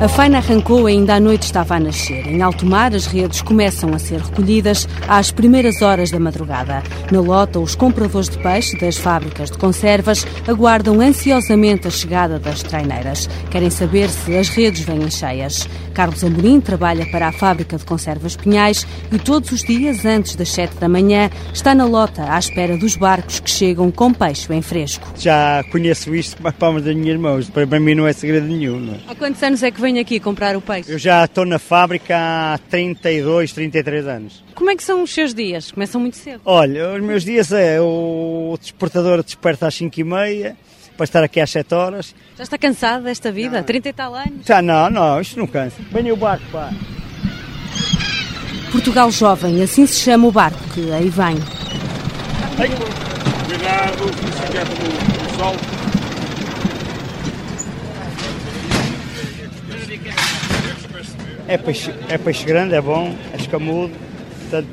A faina arrancou ainda à noite estava a nascer. Em alto mar, as redes começam a ser recolhidas às primeiras horas da madrugada. Na lota, os compradores de peixe das fábricas de conservas aguardam ansiosamente a chegada das treineiras. Querem saber se as redes vêm cheias. Carlos Amorim trabalha para a fábrica de conservas Pinhais e todos os dias, antes das 7 da manhã, está na lota à espera dos barcos que chegam com peixe em fresco. Já conheço isto com as palmas das minhas mãos. Para mim não é segredo nenhum. Não é? Há quantos anos é que vem aqui comprar o peixe? Eu já estou na fábrica há 32, 33 anos. Como é que são os seus dias? Começam muito cedo? Olha, os meus dias é o despertador desperta às 5 e meia para estar aqui às 7 horas. Já está cansado desta vida? Não. 30 e tal anos? Já não, não, isto não cansa. Venha o barco, pá. Portugal Jovem, assim se chama o barco que aí vem. Cuidado, no, no sol. É peixe, é peixe grande, é bom, é escamudo, portanto,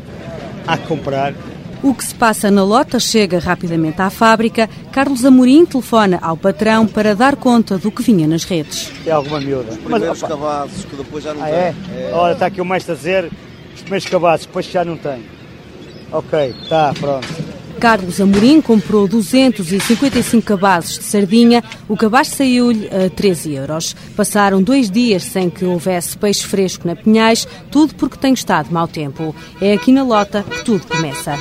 há que comprar. O que se passa na lota chega rapidamente à fábrica. Carlos Amorim telefona ao patrão para dar conta do que vinha nas redes. É alguma miúda. Os primeiros Mas, cavalos que depois já não ah, tem. É? é? Olha, está aqui o mestre a dizer, os primeiros cavalos, depois já não tem. Ok, está, pronto. Carlos Amorim comprou 255 cabazes de sardinha. O cabaz saiu-lhe a 13 euros. Passaram dois dias sem que houvesse peixe fresco na Pinhais, tudo porque tem estado mau tempo. É aqui na Lota que tudo começa.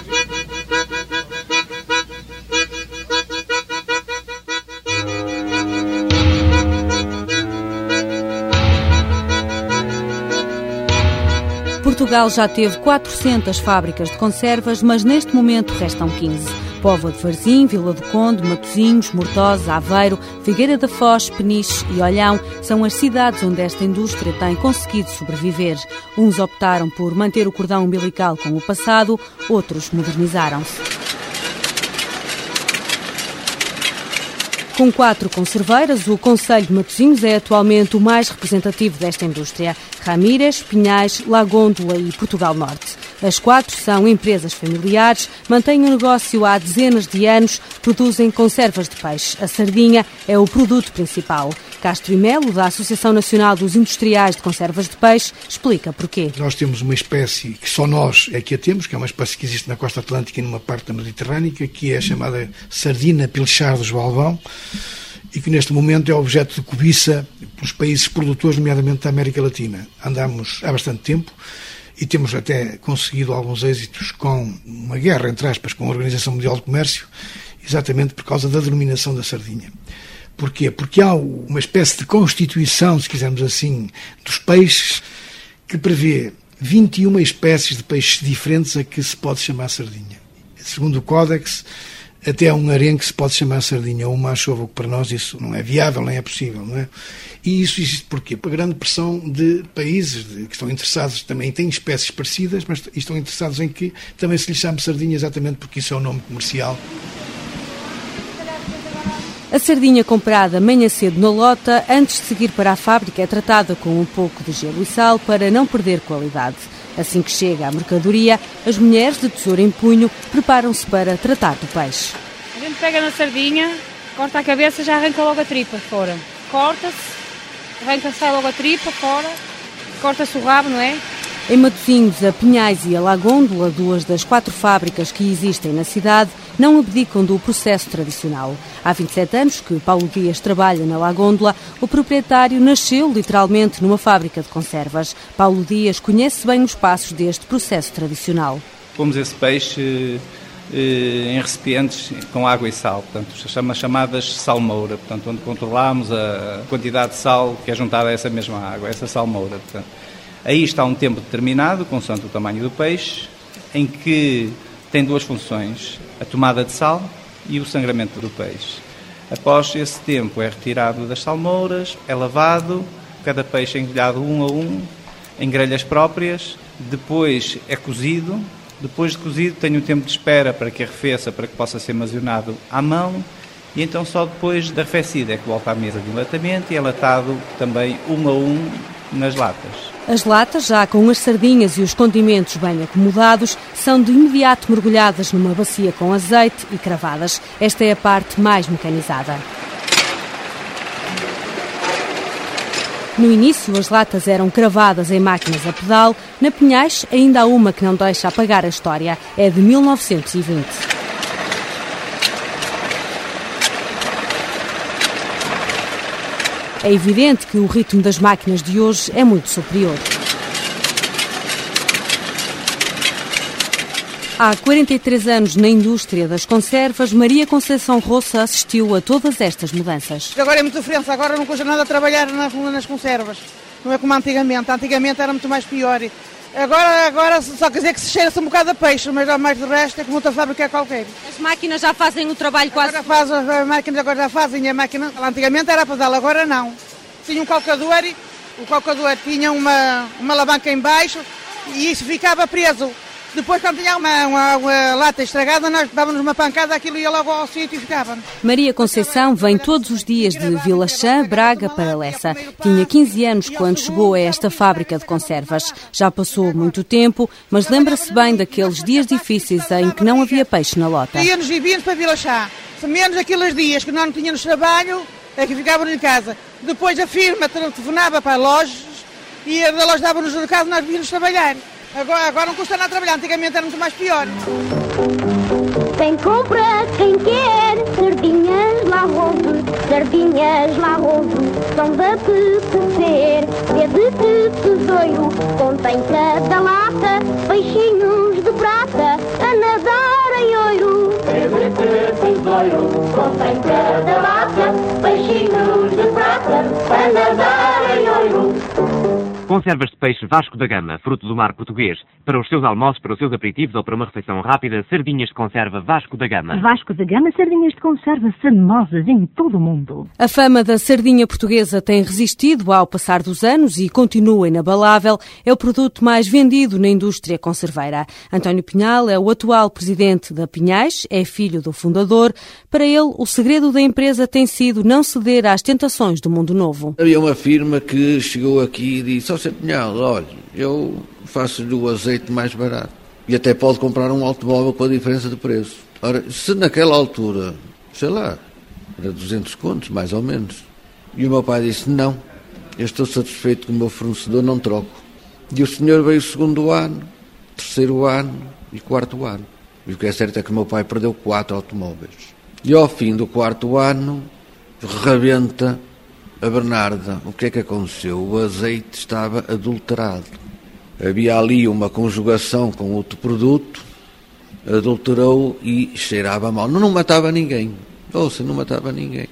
Portugal já teve 400 fábricas de conservas, mas neste momento restam 15. Póvoa de Varzim, Vila do Conde, Matosinhos, Mortosa, Aveiro, Figueira da Foz, Peniche e Olhão são as cidades onde esta indústria tem conseguido sobreviver. Uns optaram por manter o cordão umbilical com o passado, outros modernizaram-se. Com quatro conserveiras, o Conselho de Matosinhos é atualmente o mais representativo desta indústria. Ramírez, Pinhais, Lagôndola e Portugal Norte. As quatro são empresas familiares, mantêm o negócio há dezenas de anos, produzem conservas de peixe. A sardinha é o produto principal. Castro e Melo, da Associação Nacional dos Industriais de Conservas de Peixe, explica porquê. Nós temos uma espécie que só nós é que a temos, que é uma espécie que existe na costa atlântica e numa parte da Mediterrânica, que é a chamada sardina pilchar dos Balvão e que neste momento é objeto de cobiça pelos países produtores, nomeadamente da América Latina. Andamos há bastante tempo e temos até conseguido alguns êxitos com uma guerra, entre aspas, com a Organização Mundial do Comércio, exatamente por causa da denominação da sardinha. Porquê? Porque há uma espécie de constituição, se quisermos assim, dos peixes que prevê 21 espécies de peixes diferentes a que se pode chamar sardinha. Segundo o Códex, até um arenque se pode chamar sardinha ou uma achova, que para nós isso não é viável, nem é possível, não é? E isso existe porquê? Por grande pressão de países que estão interessados também, têm espécies parecidas, mas estão interessados em que também se lhe chame sardinha exatamente porque isso é o nome comercial. A sardinha comprada amanhã cedo na lota, antes de seguir para a fábrica, é tratada com um pouco de gelo e sal para não perder qualidade. Assim que chega a mercadoria, as mulheres de tesouro em punho preparam-se para tratar do peixe. A gente pega na sardinha, corta a cabeça já arranca logo a tripa fora. Corta-se, arranca sai logo a tripa fora, corta-se o rabo, não é? Em Matosinhos, a Pinhais e a Lagôndola, duas das quatro fábricas que existem na cidade, não abdicam do processo tradicional. Há 27 anos que Paulo Dias trabalha na Lagôndola, o proprietário nasceu literalmente numa fábrica de conservas. Paulo Dias conhece bem os passos deste processo tradicional. Pomos esse peixe eh, em recipientes com água e sal, portanto, chama chamadas salmoura, portanto, onde controlamos a quantidade de sal que é juntada a essa mesma água, essa salmoura, portanto. Aí está um tempo determinado, consoante o tamanho do peixe, em que tem duas funções, a tomada de sal e o sangramento do peixe. Após esse tempo é retirado das salmouras, é lavado, cada peixe é engrelhado um a um, em grelhas próprias, depois é cozido, depois de cozido tem um tempo de espera para que arrefeça, para que possa ser masionado à mão, e então só depois de arrefecido é que volta à mesa de enlatamento e é latado também um a um nas latas. As latas, já com as sardinhas e os condimentos bem acomodados, são de imediato mergulhadas numa bacia com azeite e cravadas. Esta é a parte mais mecanizada. No início, as latas eram cravadas em máquinas a pedal. Na Pinhais, ainda há uma que não deixa apagar a história. É de 1920. É evidente que o ritmo das máquinas de hoje é muito superior. Há 43 anos na indústria das conservas, Maria Conceição Roça assistiu a todas estas mudanças. Agora é muita diferença, agora não custa nada trabalhar nas conservas. Não é como antigamente, antigamente era muito mais pior. Agora, agora só quer dizer que se cheira-se um bocado a peixe, mas mais de resto é como outra fábrica é qualquer. As máquinas já fazem o trabalho quase... Agora faz, as máquinas agora já fazem, a máquina, antigamente era para dar, agora não. Tinha um calcador, o calcador tinha uma, uma alavanca em baixo e isso ficava preso. Depois, quando tinha uma, uma, uma, lata estragada, nós dávamos uma pancada, aquilo ia logo ao sítio e ficava. Maria Conceição vem todos os dias de Vila Chã, Braga, para Lessa. Tinha 15 anos quando chegou a esta fábrica de conservas. Já passou muito tempo, mas lembra-se bem daqueles dias difíceis em que não havia peixe na lota. Íamos e para Vila Chã. Menos aqueles dias que nós não tínhamos trabalho, é que ficávamos em casa. Depois a firma telefonava para lojas e a loja dava-nos o recado e nós víamos trabalhar. Agora, agora não custa nada trabalhar, antigamente era muito mais pior. Quem compra, quem quer, sardinhas lá houve, sardinhas lá houve, são de apetecer, é de tesouro, contém cada lata, peixinhos de prata, a nadar em ouro. É de tesouro, contém cada lata, Conservas de peixe Vasco da Gama, fruto do mar português. Para os seus almoços, para os seus aperitivos ou para uma refeição rápida, sardinhas de conserva Vasco da Gama. Vasco da Gama, sardinhas de conserva famosas em todo o mundo. A fama da sardinha portuguesa tem resistido ao passar dos anos e continua inabalável. É o produto mais vendido na indústria conserveira. António Pinhal é o atual presidente da Pinhais, é filho do fundador. Para ele, o segredo da empresa tem sido não ceder às tentações do mundo novo. Havia uma firma que chegou aqui e disse Pinhal, olha, eu faço-lhe o azeite mais barato. E até pode comprar um automóvel com a diferença de preço. Ora, se naquela altura, sei lá, era 200 contos, mais ou menos. E o meu pai disse, não, eu estou satisfeito com o meu fornecedor, não troco. E o senhor veio segundo ano, terceiro ano e quarto ano. E o que é certo é que o meu pai perdeu quatro automóveis. E ao fim do quarto ano, rebenta a Bernarda, o que é que aconteceu? O azeite estava adulterado. Havia ali uma conjugação com outro produto, adulterou e cheirava mal. Não, não matava ninguém. Ouça, não matava ninguém.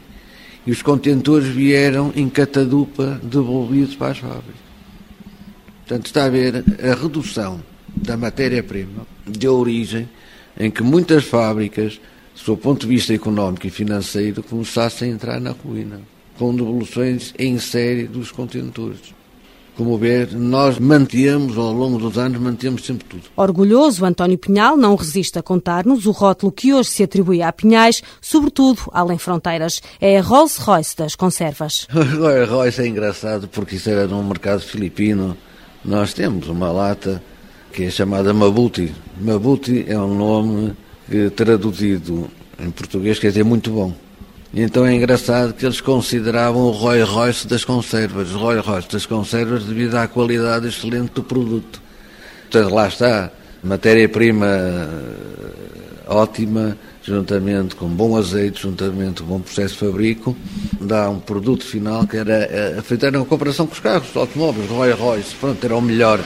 E os contentores vieram em catadupa devolvidos para as fábricas. Portanto, está a ver a redução da matéria-prima deu origem em que muitas fábricas, do ponto de vista económico e financeiro, começassem a entrar na ruína com devoluções em série dos contentores. Como ver, nós mantemos, ao longo dos anos, mantemos sempre tudo. Orgulhoso, António Pinhal não resiste a contar-nos o rótulo que hoje se atribui a Pinhais, sobretudo além fronteiras. É a Rolls Royce das conservas. Rolls Royce é engraçado porque isso era num mercado filipino. Nós temos uma lata que é chamada Mabuti. Mabuti é um nome que, traduzido em português, quer dizer muito bom. Então é engraçado que eles consideravam o Roy Royce das conservas, Roy Royce das conservas devido à qualidade excelente do produto. Portanto, lá está, matéria-prima eh, ótima, juntamente com bom azeite, juntamente com bom processo de fabrico, dá um produto final que era eh, feito na comparação com os carros, os automóveis, Roy Royce, pronto, era o melhor.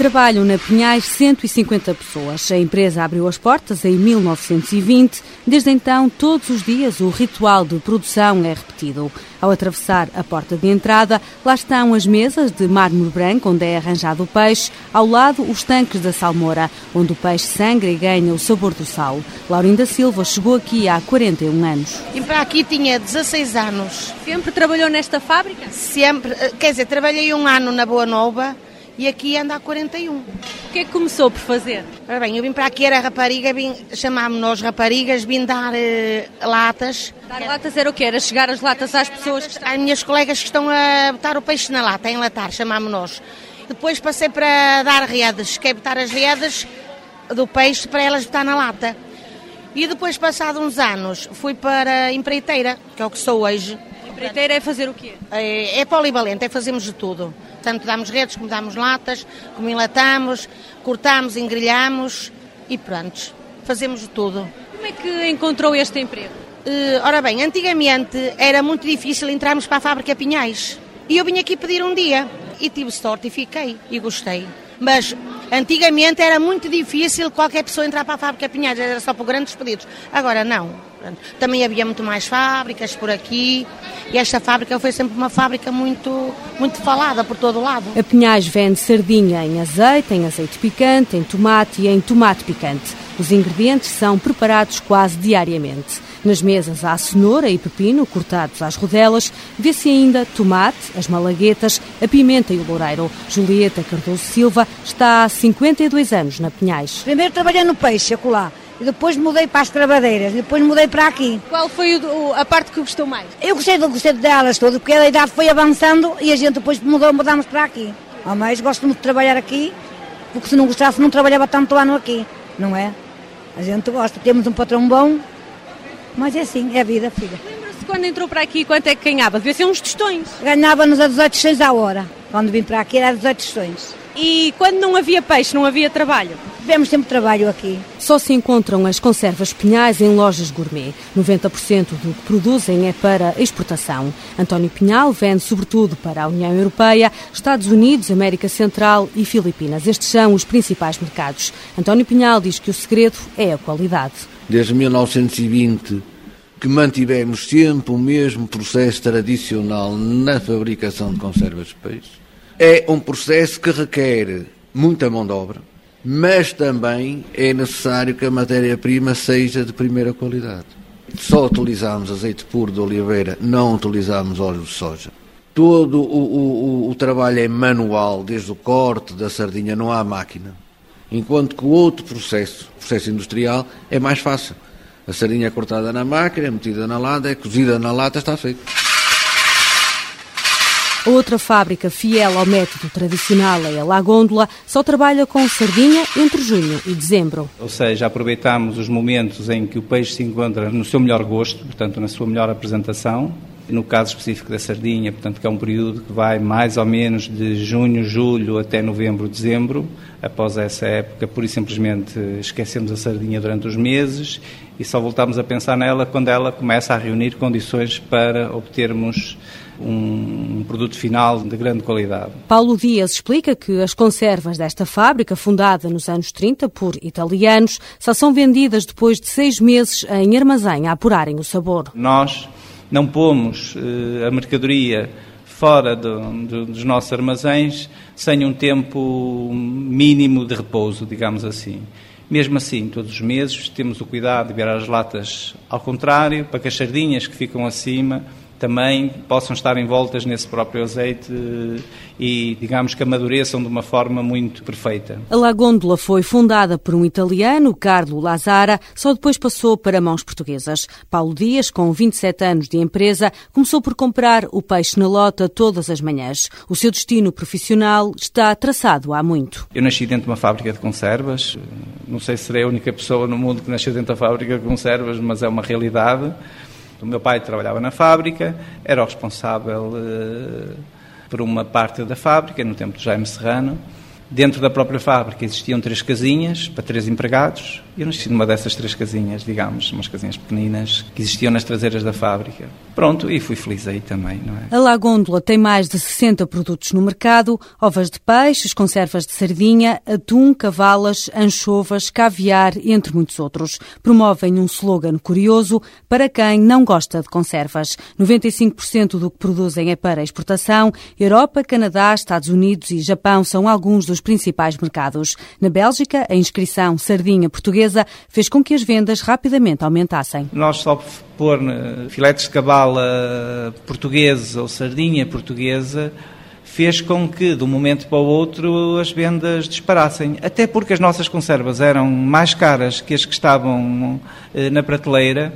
Trabalham na Pinhais 150 pessoas. A empresa abriu as portas em 1920. Desde então, todos os dias, o ritual de produção é repetido. Ao atravessar a porta de entrada, lá estão as mesas de mármore branco onde é arranjado o peixe, ao lado os tanques da salmoura, onde o peixe sangra e ganha o sabor do sal. Laurinda Silva chegou aqui há 41 anos. E para aqui tinha 16 anos. Sempre trabalhou nesta fábrica? Sempre, quer dizer, trabalhei um ano na Boa Nova e aqui anda há 41. O que é que começou por fazer? Ora bem, eu vim para aqui, era rapariga, chamámos-nos raparigas, vim dar uh, latas. Dar latas era o quê? Era chegar as latas às pessoas que estão... Às minhas colegas que estão a botar o peixe na lata, a enlatar, chamámos-nos. Depois passei para dar redes, que é botar as redes do peixe para elas botar na lata. E depois, passados uns anos, fui para a empreiteira, que é o que sou hoje. Empreiteira é fazer o quê? É, é polivalente, é fazermos de tudo. Tanto damos redes, como damos latas, como enlatamos, cortamos, engrelhamos e pronto, fazemos de tudo. Como é que encontrou este emprego? Uh, ora bem, antigamente era muito difícil entrarmos para a fábrica Pinhais. E eu vim aqui pedir um dia e tive sorte e fiquei e gostei. Mas antigamente era muito difícil qualquer pessoa entrar para a fábrica Pinhais, era só por grandes pedidos. Agora não. Também havia muito mais fábricas por aqui e esta fábrica foi sempre uma fábrica muito, muito falada por todo o lado. A Pinhais vende sardinha em azeite, em azeite picante, em tomate e em tomate picante. Os ingredientes são preparados quase diariamente. Nas mesas há cenoura e pepino cortados às rodelas, vê-se ainda tomate, as malaguetas, a pimenta e o loureiro. Julieta Cardoso Silva está há 52 anos na Pinhais. Primeiro trabalhei no peixe, acolá. E depois mudei para as travadeiras, e depois mudei para aqui. Qual foi o, a parte que gostou mais? Eu gostei, gostei delas todas, porque a idade foi avançando e a gente depois mudou, mudamos para aqui. Ao mais gosto muito de trabalhar aqui, porque se não gostasse não trabalhava tanto ano aqui, não é? A gente gosta, temos um patrão bom, mas é assim, é a vida, filha. Lembra-se quando entrou para aqui, quanto é que ganhava? Devia ser uns tostões. Ganhava-nos a 18 tostões à hora. Quando vim para aqui era 18 tostões. E quando não havia peixe, não havia trabalho? Tivemos sempre trabalho aqui. Só se encontram as conservas pinhais em lojas gourmet. 90% do que produzem é para exportação. António Pinhal vende sobretudo para a União Europeia, Estados Unidos, América Central e Filipinas. Estes são os principais mercados. António Pinhal diz que o segredo é a qualidade. Desde 1920 que mantivemos sempre o mesmo processo tradicional na fabricação de conservas de peixe. É um processo que requer muita mão de obra, mas também é necessário que a matéria-prima seja de primeira qualidade. Só utilizamos azeite puro de oliveira, não utilizamos óleo de soja. Todo o, o, o, trabalho é manual, desde o corte da sardinha, não há máquina. Enquanto que o outro processo, processo industrial, é mais fácil. A sardinha é cortada na máquina, é metida na lata, é cozida na lata, está feito. A outra fábrica fiel ao método tradicional é a Lagôndola, só trabalha com sardinha entre junho e dezembro. Ou seja, aproveitamos os momentos em que o peixe se encontra no seu melhor gosto, portanto, na sua melhor apresentação, no caso específico da sardinha, portanto, que é um período que vai mais ou menos de junho, julho até novembro, dezembro. Após essa época, pura e simplesmente esquecemos a sardinha durante os meses e só voltamos a pensar nela quando ela começa a reunir condições para obtermos um, produto final de grande qualidade. Paulo Dias explica que as conservas desta fábrica, fundada nos anos 30 por italianos, só são vendidas depois de seis meses em armazém a apurarem o sabor. Nós não pomos uh, a mercadoria fora do, do, dos nossos armazéns sem um tempo mínimo de repouso, digamos assim. Mesmo assim, todos os meses temos o cuidado de virar as latas ao contrário, para que as sardinhas que ficam acima também possam estar envoltas nesse próprio azeite e, digamos, que amadureçam de uma forma muito perfeita. A Lagôndola foi fundada por um italiano, Carlo Lazara, só depois passou para mãos portuguesas. Paulo Dias, com 27 anos de empresa, começou por comprar o peixe na lota todas as manhãs. O seu destino profissional está traçado há muito. Eu nasci dentro de uma fábrica de conservas. Não sei se serei a única pessoa no mundo que nasceu dentro da fábrica de conservas, mas é uma realidade. O meu pai trabalhava na fábrica, era o responsável uh, por uma parte da fábrica, no tempo de Jaime Serrano. Dentro da própria fábrica existiam três casinhas para três empregados. Eu nasci numa dessas três casinhas, digamos, umas casinhas pequeninas que existiam nas traseiras da fábrica. Pronto, e fui feliz aí também, não é? A Lagôndola tem mais de 60 produtos no mercado: ovas de peixes, conservas de sardinha, atum, cavalas, anchovas, caviar, entre muitos outros. Promovem um slogan curioso para quem não gosta de conservas. 95% do que produzem é para exportação. Europa, Canadá, Estados Unidos e Japão são alguns dos principais mercados. Na Bélgica, a inscrição sardinha portuguesa fez com que as vendas rapidamente aumentassem. Nós só pôr né, filetes de cabala portugueses ou sardinha portuguesa fez com que, de um momento para o outro, as vendas disparassem. Até porque as nossas conservas eram mais caras que as que estavam eh, na prateleira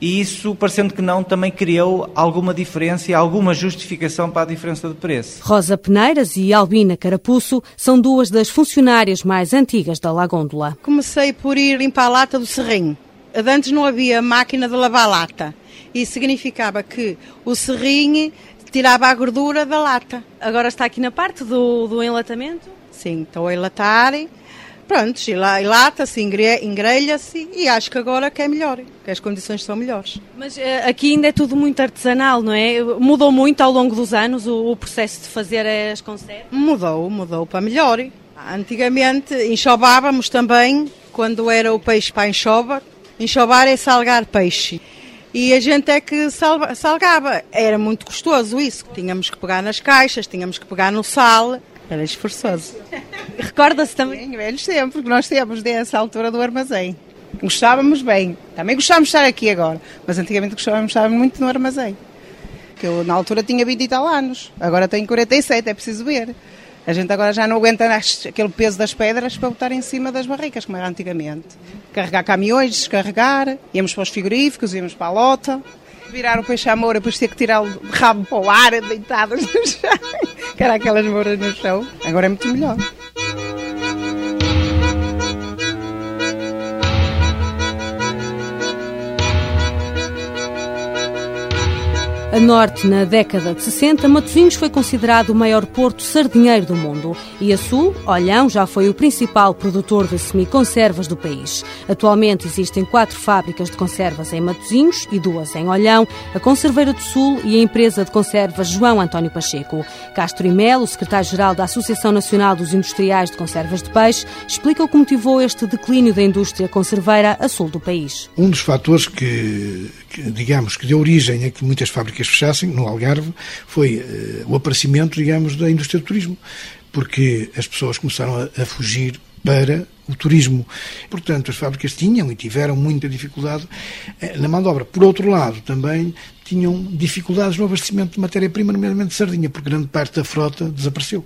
e isso, parecendo que não, também criou alguma diferença e alguma justificação para a diferença de preço. Rosa Peneiras e Albina Carapuço são duas das funcionárias mais antigas da Lagôndola. Comecei por ir limpar a lata do serrinho. Antes não havia máquina de lavar lata. Isso significava que o serrinho tirava a gordura da lata. Agora está aqui na parte do, do enlatamento? Sim, estou a enlatar. Pronto, enlata-se, engrelha-se e acho que agora que é melhor, que as condições são melhores. Mas uh, aqui ainda é tudo muito artesanal, não é? Mudou muito ao longo dos anos o, o processo de fazer as conservas? Mudou, mudou para melhor. Antigamente enxovávamos também, quando era o peixe para enxovar, enxovar é salgar peixe. E a gente é que salgava. Era muito custoso isso. Tínhamos que pegar nas caixas, tínhamos que pegar no sal. Era esforçoso. Recorda-se também? Sim, velhos tempos, porque nós temos dessa altura do armazém. Gostávamos bem. Também gostávamos de estar aqui agora, mas antigamente gostávamos estar muito no armazém. Que eu na altura tinha 20 e tal anos, agora tenho 47, é preciso ver. A gente agora já não aguenta aquele peso das pedras para botar em cima das barricas, como era antigamente. Carregar caminhões, descarregar, íamos para os frigoríficos, íamos para a lota virar o peixe à moura, depois ter que tirar o rabo para o ar, deitadas no chão, que era aquelas mouras no chão. Agora é muito melhor. A norte, na década de 60, Matosinhos foi considerado o maior porto sardinheiro do mundo e a sul, Olhão, já foi o principal produtor de semiconservas do país. Atualmente existem quatro fábricas de conservas em Matosinhos e duas em Olhão, a Conserveira do Sul e a empresa de conservas João António Pacheco. Castro e Melo, secretário-geral da Associação Nacional dos Industriais de Conservas de Peixe, explica o que motivou este declínio da indústria conserveira a sul do país. Um dos fatores que, que digamos, que deu origem a que muitas fábricas fábricas fechassem, no Algarve, foi uh, o aparecimento, digamos, da indústria do turismo, porque as pessoas começaram a, a fugir para o turismo. Portanto, as fábricas tinham e tiveram muita dificuldade eh, na mão de obra. Por outro lado, também tinham dificuldades no abastecimento de matéria-prima, nomeadamente de sardinha, porque grande parte da frota desapareceu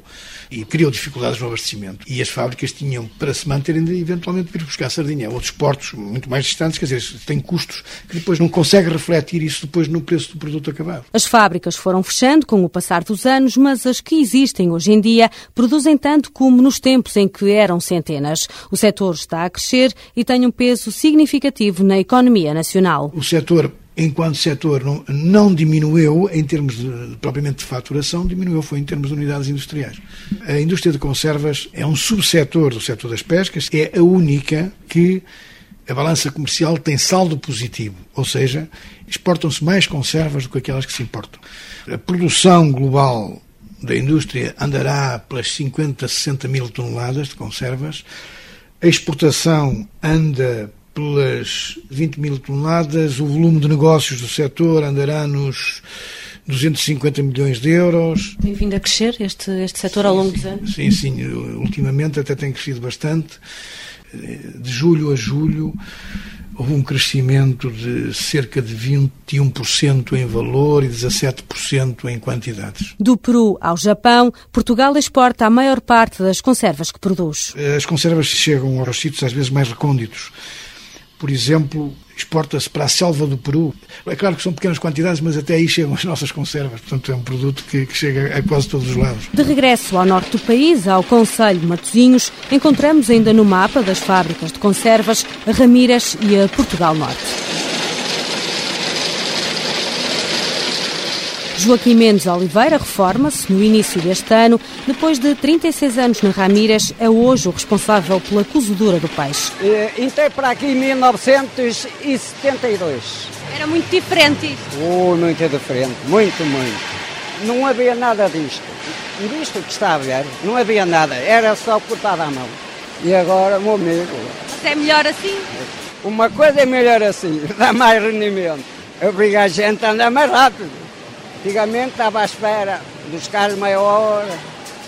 e criou dificuldades no abastecimento. E as fábricas tinham, para se manterem, de eventualmente vir buscar sardinha a outros portos muito mais distantes, quer dizer, têm custos que depois não conseguem refletir isso depois no preço do produto acabado. As fábricas foram fechando com o passar dos anos, mas as que existem hoje em dia produzem tanto como nos tempos em que eram centenas. O setor está a crescer e tem um peso significativo na economia nacional. O setor enquanto setor não, não diminuiu em termos de, propriamente de faturação, diminuiu foi em termos de unidades industriais. A indústria de conservas é um subsetor do setor das pescas, é a única que a balança comercial tem saldo positivo, ou seja, exportam-se mais conservas do que aquelas que se importam. A produção global da indústria andará pelas 50, 60 mil toneladas de conservas, a exportação anda pelas 20 mil toneladas, o volume de negócios do setor andará nos 250 milhões de euros. Tem vindo a crescer este, este setor ao longo dos anos? Sim, sim, ultimamente até tem crescido bastante. De julho a julho houve um crescimento de cerca de 21% em valor e 17% em quantidades. Do Peru ao Japão, Portugal exporta a maior parte das conservas que produz. As conservas chegam aos sítios às vezes mais recônditos por exemplo, exporta-se para a selva do Peru. É claro que são pequenas quantidades, mas até aí chegam as nossas conservas. Portanto, é um produto que, que chega a quase todos os lados. De regresso ao norte do país, ao Conselho de Matosinhos, encontramos ainda no mapa das fábricas de conservas a Ramírez e a Portugal Norte. Joaquim Mendes Oliveira reforma-se no início deste ano. Depois de 36 anos na Ramírez, é hoje o responsável pela cozedura do peixe. Entrei para aqui em 1972. Era muito diferente isso? Oh, muito diferente, muito, muito. Não havia nada disto. Disto que está a ver, não havia nada. Era só cortado à mão. E agora, meu amigo... Mas é melhor assim? Uma coisa é melhor assim, dá mais rendimento. Obriga a gente a andar mais rápido. Antigamente estava à espera dos carros meia hora.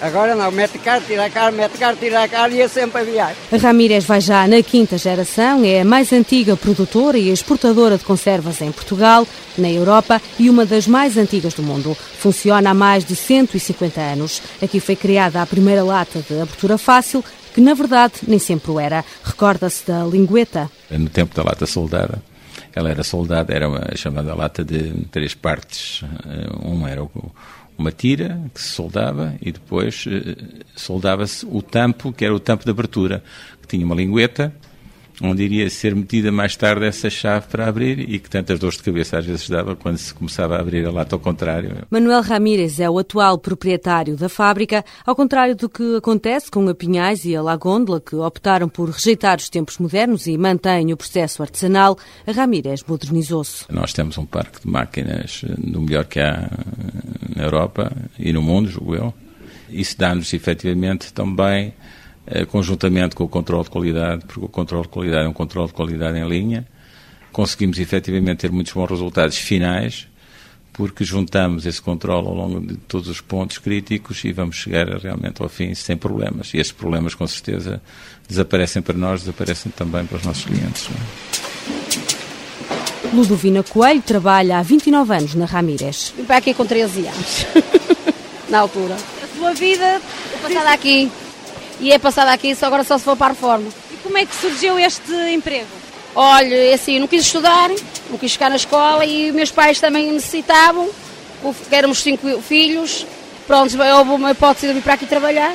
Agora não, mete carro, tira carro, mete carro, tira carro e é sempre a viagem. A Ramírez vai já na quinta geração, é a mais antiga produtora e exportadora de conservas em Portugal, na Europa e uma das mais antigas do mundo. Funciona há mais de 150 anos. Aqui foi criada a primeira lata de abertura fácil, que na verdade nem sempre o era. Recorda-se da lingueta? No tempo da lata soldada ela era soldada, era uma chamada lata de três partes. Eh, um era uma tira que se soldava e depois eh, soldava-se o tampo, que era o tampo de abertura, que tinha uma lingueta onde iria ser metida mais tarde essa chave para abrir e que tantas dores de cabeça às vezes dava quando se começava a abrir a lata ao contrário. Manuel Ramírez é o atual proprietário da fábrica, ao contrário do que acontece com a Pinhais e a Lagôndola, que optaram por rejeitar os tempos modernos e mantêm o processo artesanal, a Ramírez modernizou-se. Nós temos um parque de máquinas do melhor que há na Europa e no mundo, julgo eu. Isso dá-nos efetivamente também eh, conjuntamente com o controle de qualidade, porque o controle de qualidade é um controle de qualidade em linha. Conseguimos efetivamente ter muitos bons resultados finais, porque juntamos esse controle ao longo de todos os pontos críticos e vamos chegar realmente ao fim sem problemas. E esses problemas, com certeza, desaparecem para nós, desaparecem também para os nossos clientes. É? Ludovina Coelho trabalha há 29 anos na Ramírez. Vim para aqui com 13 anos, na altura. A sua vida é passada aqui e é passada aqui só agora só se for para a reforma. E como é que surgiu este emprego? Olha, é assim, não quis estudar, não quis ficar na escola e meus pais também necessitavam, éramos cinco filhos, pronto, houve uma hipótese de vir para aqui trabalhar.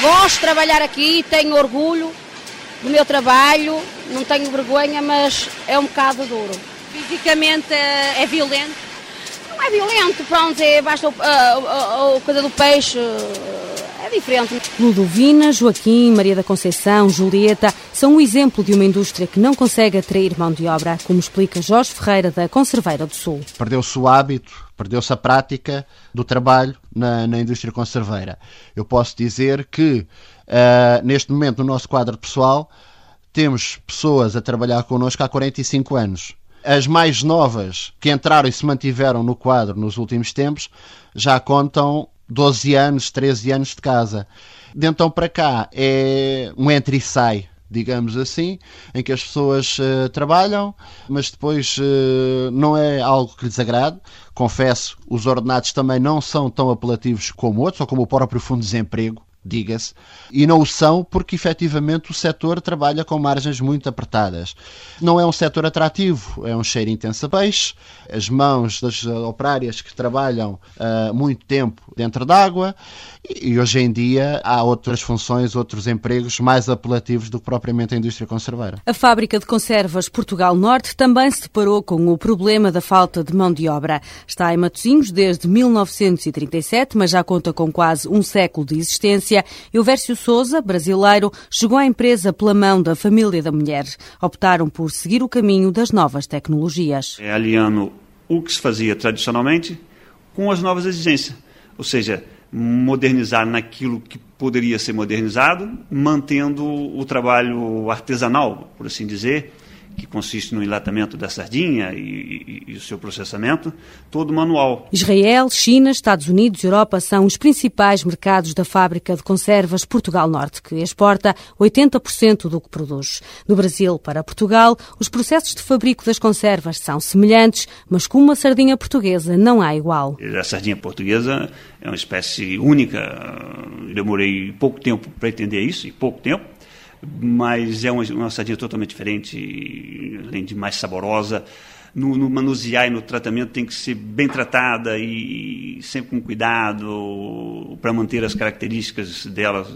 Gosto de trabalhar aqui, tenho orgulho do meu trabalho, não tenho vergonha, mas é um bocado duro. Fisicamente é, é violento? Não é violento, pronto, é, basta a, a, a coisa do peixe, é diferente. Ludovina, Joaquim, Maria da Conceição, Julieta são um exemplo de uma indústria que não consegue atrair mão de obra, como explica Jorge Ferreira da Conserveira do Sul. Perdeu-se o hábito, perdeu-se a prática do trabalho na, na, indústria conserveira. Eu posso dizer que, uh, neste momento, no nosso quadro pessoal, temos pessoas a trabalhar connosco há 45 anos. As mais novas que entraram e se mantiveram no quadro nos últimos tempos já contam 12 anos, 13 anos de casa. De então para cá é um entra e sai, digamos assim, em que as pessoas uh, trabalham, mas depois uh, não é algo que lhes agrade. Confesso, os ordenados também não são tão apelativos como outros, ou como o próprio Fundo de Desemprego, diga-se, e não o são porque efetivamente o setor trabalha com margens muito apertadas. Não é um setor atrativo, é um cheiro intenso a peixe, as mãos das operárias que trabalham uh, muito tempo dentro d'água e, e hoje em dia há outras funções, outros empregos mais apelativos do que propriamente a indústria conserveira. A fábrica de conservas Portugal Norte também se deparou com o problema da falta de mão de obra. Está em Matosinhos desde 1937, mas já conta com quase um século de existência Polícia, Euvércio Souza, brasileiro, chegou à empresa pela mão da família da mulher. Optaram por seguir o caminho das novas tecnologias. É aliando o que se fazia tradicionalmente com as novas exigências, ou seja, modernizar naquilo que poderia ser modernizado, mantendo o trabalho artesanal, por assim dizer, que consiste no enlatamento da sardinha e, e, e, o seu processamento, todo manual. Israel, China, Estados Unidos e Europa são os principais mercados da fábrica de conservas Portugal Norte, que exporta 80% do que produz. Do Brasil para Portugal, os processos de fabrico das conservas são semelhantes, mas com uma sardinha portuguesa não há igual. A sardinha portuguesa é uma espécie única. Demorei pouco tempo para entender isso, e pouco tempo mas é uma, uma sardinha totalmente diferente, além de mais saborosa. No, no, manusear e no tratamento tem que ser bem tratada e, e sempre com cuidado para manter as características dela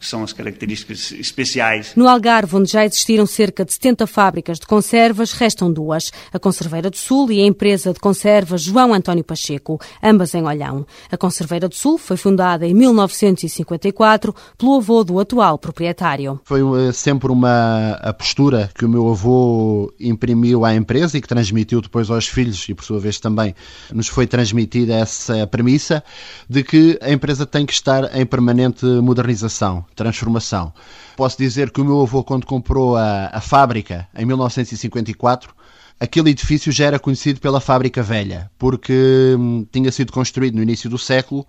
que são as características especiais. No Algarve, onde já existiram cerca de 70 fábricas de conservas, restam duas, a Conserveira do Sul e a empresa de conservas João António Pacheco, ambas em Olhão. A Conserveira do Sul foi fundada em 1954 pelo avô do atual proprietário. Foi eh, sempre uma a postura que o meu avô imprimiu à empresa e que transmitiu depois aos filhos e por sua vez também nos foi transmitida essa premissa de que a empresa tem que estar em permanente modernização transformação. Posso dizer que o meu avô, quando comprou a, a fábrica em 1954, aquele edifício já era conhecido pela Fábrica Velha, porque hum, tinha sido construído no início do século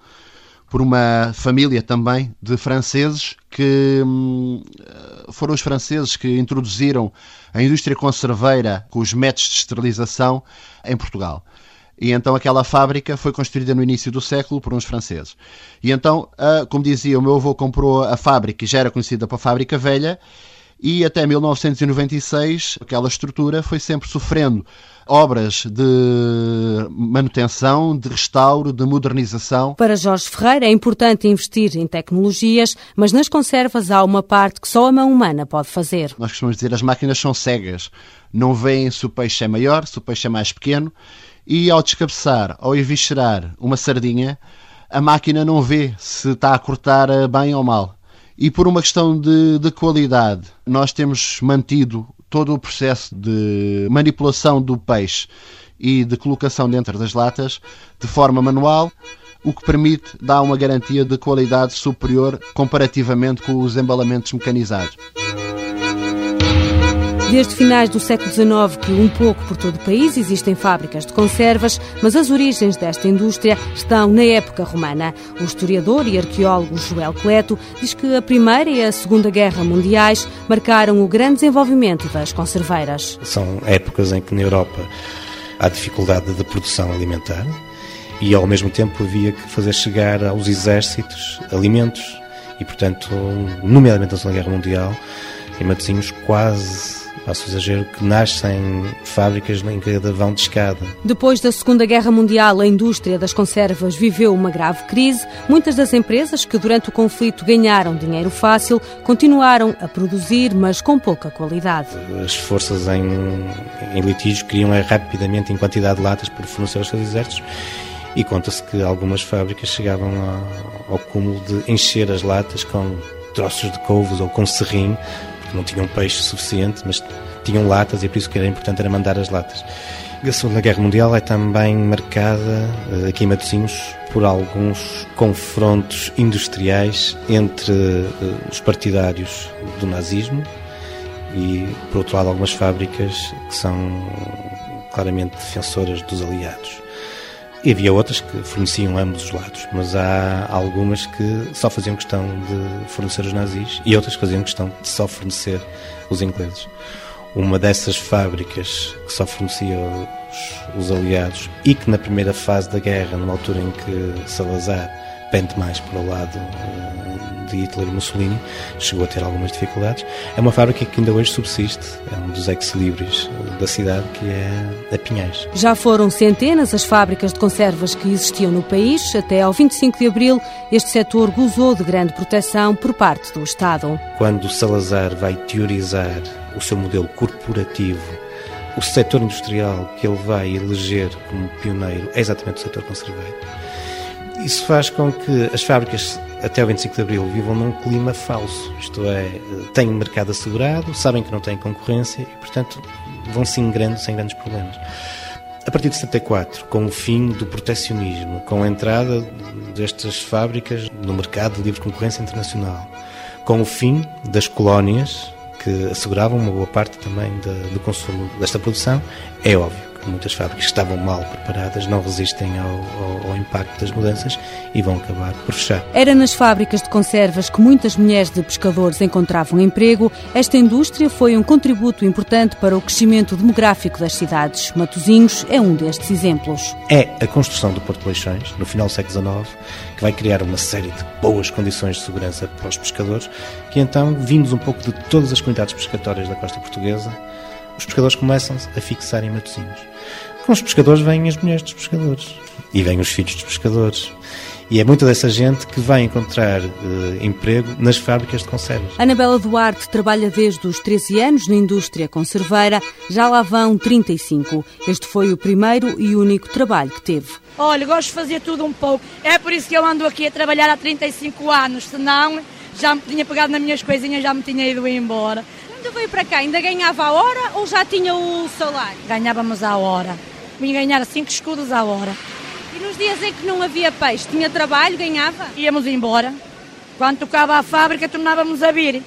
por uma família também de franceses que hum, foram os franceses que introduziram a indústria conserveira com os métodos de esterilização em Portugal. E então aquela fábrica foi construída no início do século por uns franceses. E então, como dizia, o meu avô comprou a fábrica, e já era conhecida para a fábrica velha, e até 1996 aquela estrutura foi sempre sofrendo obras de manutenção, de restauro, de modernização. Para Jorge Ferreira é importante investir em tecnologias, mas nas conservas há uma parte que só a mão humana pode fazer. Nós costumamos dizer as máquinas são cegas, não veem se o peixe é maior, se o peixe é mais pequeno, e ao descabeçar, ao eviscerar uma sardinha, a máquina não vê se está a cortar bem ou mal. E por uma questão de, de qualidade, nós temos mantido todo o processo de manipulação do peixe e de colocação dentro das latas de forma manual, o que permite dar uma garantia de qualidade superior comparativamente com os embalamentos mecanizados. Desde finais do século XIX, que um pouco por todo o país existem fábricas de conservas, mas as origens desta indústria estão na época romana. O historiador e arqueólogo Joel Cleto diz que a Primeira e a Segunda Guerra Mundiais marcaram o grande desenvolvimento das conserveiras. São épocas em que na Europa há dificuldade de produção alimentar e ao mesmo tempo havia que fazer chegar aos exércitos alimentos e, portanto, nomeadamente na Segunda Guerra Mundial, em Matosinhos quase faço exagero, que nascem fábricas em cada vão de escada. Depois da Segunda Guerra Mundial, a indústria das conservas viveu uma grave crise. Muitas das empresas que durante o conflito ganharam dinheiro fácil continuaram a produzir, mas com pouca qualidade. As forças em, em litígio queriam é, rapidamente em quantidade de latas para fornecer aos seus exércitos e conta-se que algumas fábricas chegavam ao, ao cúmulo de encher as latas com troços de couves ou com não tinham peixe suficiente, mas tinham latas e por isso que era importante era mandar as latas. A Segunda Guerra Mundial é também marcada, eh, aqui em Matosinhos, por alguns confrontos industriais entre eh, os partidários do nazismo e, por outro lado, algumas fábricas que são claramente defensoras dos aliados. E havia outras que forneciam ambos os lados, mas há algumas que só faziam questão de fornecer os nazis e outras que faziam questão de só fornecer os ingleses. Uma dessas fábricas que só fornecia os, os aliados e que na primeira fase da guerra, numa altura em que Salazar pende mais para o lado eh, de Hitler e Mussolini, chegou a ter algumas dificuldades. É uma fábrica que ainda hoje subsiste, é um dos ex-libris eh, da cidade, que é a Pinhais. Já foram centenas as fábricas de conservas que existiam no país. Até ao 25 de abril, este setor gozou de grande proteção por parte do Estado. Quando Salazar vai teorizar o seu modelo corporativo o setor industrial que ele vai eleger como pioneiro é exatamente o setor conserveiro. Isso faz com que as fábricas até o 25 de Abril vivam num clima falso, isto é, têm mercado assegurado, sabem que não têm concorrência e, portanto, vão se ingrando sem grandes problemas. A partir de 74, com o fim do proteccionismo, com a entrada destas fábricas no mercado de livre concorrência internacional, com o fim das colónias que asseguravam uma boa parte também do consumo desta produção, é óbvio muitas fábricas que estavam mal preparadas não resistem ao, ao, ao, impacto das mudanças e vão acabar por fechar. Era nas fábricas de conservas que muitas mulheres de pescadores encontravam emprego. Esta indústria foi um contributo importante para o crescimento demográfico das cidades. Matosinhos é um destes exemplos. É a construção do Porto de Leixões, no final do século XIX, que vai criar uma série de boas condições de segurança para os pescadores, que então, vindos um pouco de todas as comunidades pescatórias da costa portuguesa, os pescadores começam a fixar em Matosinhos. Com os pescadores vêm as mulheres dos pescadores e vêm os filhos dos pescadores. E é muita dessa gente que vai encontrar uh, emprego nas fábricas de conservas. Anabela Duarte trabalha desde os 13 anos na indústria conserveira, já lá vão 35. Este foi o primeiro e único trabalho que teve. Olha, gosto de fazer tudo um pouco. É por isso que eu ando aqui a trabalhar há 35 anos, senão já me tinha pegado nas minhas coisinhas, já me tinha ido embora. Quando veio para cá, ainda ganhava a hora ou já tinha o salário? Ganhávamos a hora. Vinha ganhar 5 escudos à hora. E nos dias em que não havia peixe, tinha trabalho, ganhava? Íamos embora. Quando tocava a fábrica, tornávamos a vir.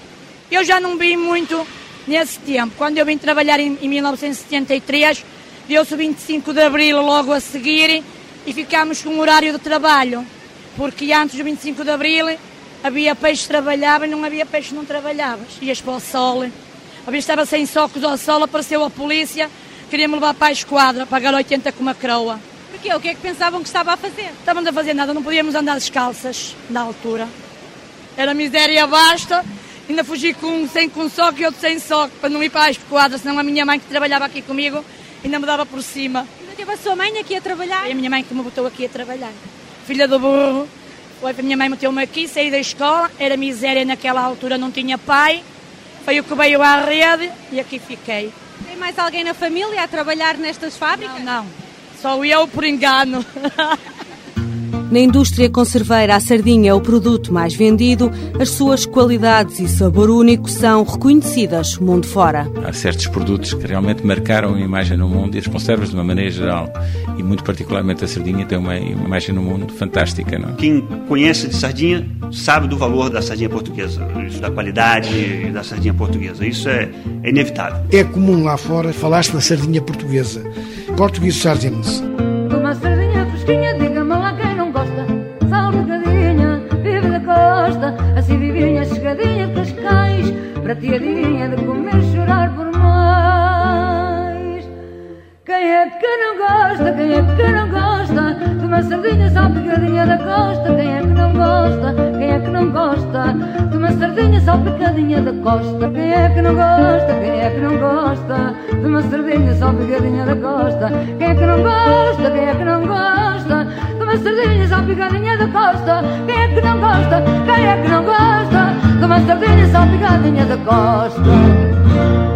Eu já não vi muito nesse tempo. Quando eu vim trabalhar em, em 1973, deu-se o 25 de Abril logo a seguir e ficámos com um horário de trabalho. Porque antes do 25 de Abril havia peixe que trabalhava e não havia peixe que não trabalhavas. Ias para o sol. A vez estava sem socos ao sol, apareceu a polícia, queria-me levar para a esquadra, pagar 80 com uma croa. Porquê? O que é que pensavam que estava a fazer? Estávamos a fazer nada, não podíamos andar descalças na altura. Era miséria basta Ainda fugi com um sem com soco e outro sem soco, para não ir para a esquadra, senão a minha mãe que trabalhava aqui comigo ainda me dava por cima. Ainda teve a sua mãe aqui a trabalhar? Foi a minha mãe que me botou aqui a trabalhar. Filha do burro. Foi a minha mãe meteu-me aqui, saí da escola, era miséria naquela altura, não tinha pai. Foi o que veio à rede e aqui fiquei. Tem mais alguém na família a trabalhar nestas fábricas? Não, não. Só eu por engano. Na indústria conserveira, a sardinha é o produto mais vendido. As suas qualidades e sabor único são reconhecidas mundo fora. Há certos produtos que realmente marcaram a imagem no mundo e as conservas, de uma maneira geral, e muito particularmente a sardinha, tem uma imagem no mundo fantástica. Não? é? Quem conhece de sardinha sabe do valor da sardinha portuguesa, isso da qualidade da sardinha portuguesa. Isso é, é inevitável. É comum lá fora falar-se na sardinha portuguesa. Portuguese sardines. Para ti adivinha de comer, chorar por mais. Quem é que não gosta? Quem é que não gosta? De uma sardinha salpicadinha da costa. Quem é que não gosta? Quem é que não gosta? De uma sardinha salpicadinha da costa. Quem é que não gosta? Quem é que não gosta? De uma sardinha salpicadinha da costa. Quem é que não gosta? Quem é que não gosta? De uma sardinha salpicadinha da costa. Quem é que não gosta? Quem é que não gosta? De uma sardinha salpicadinha da costa.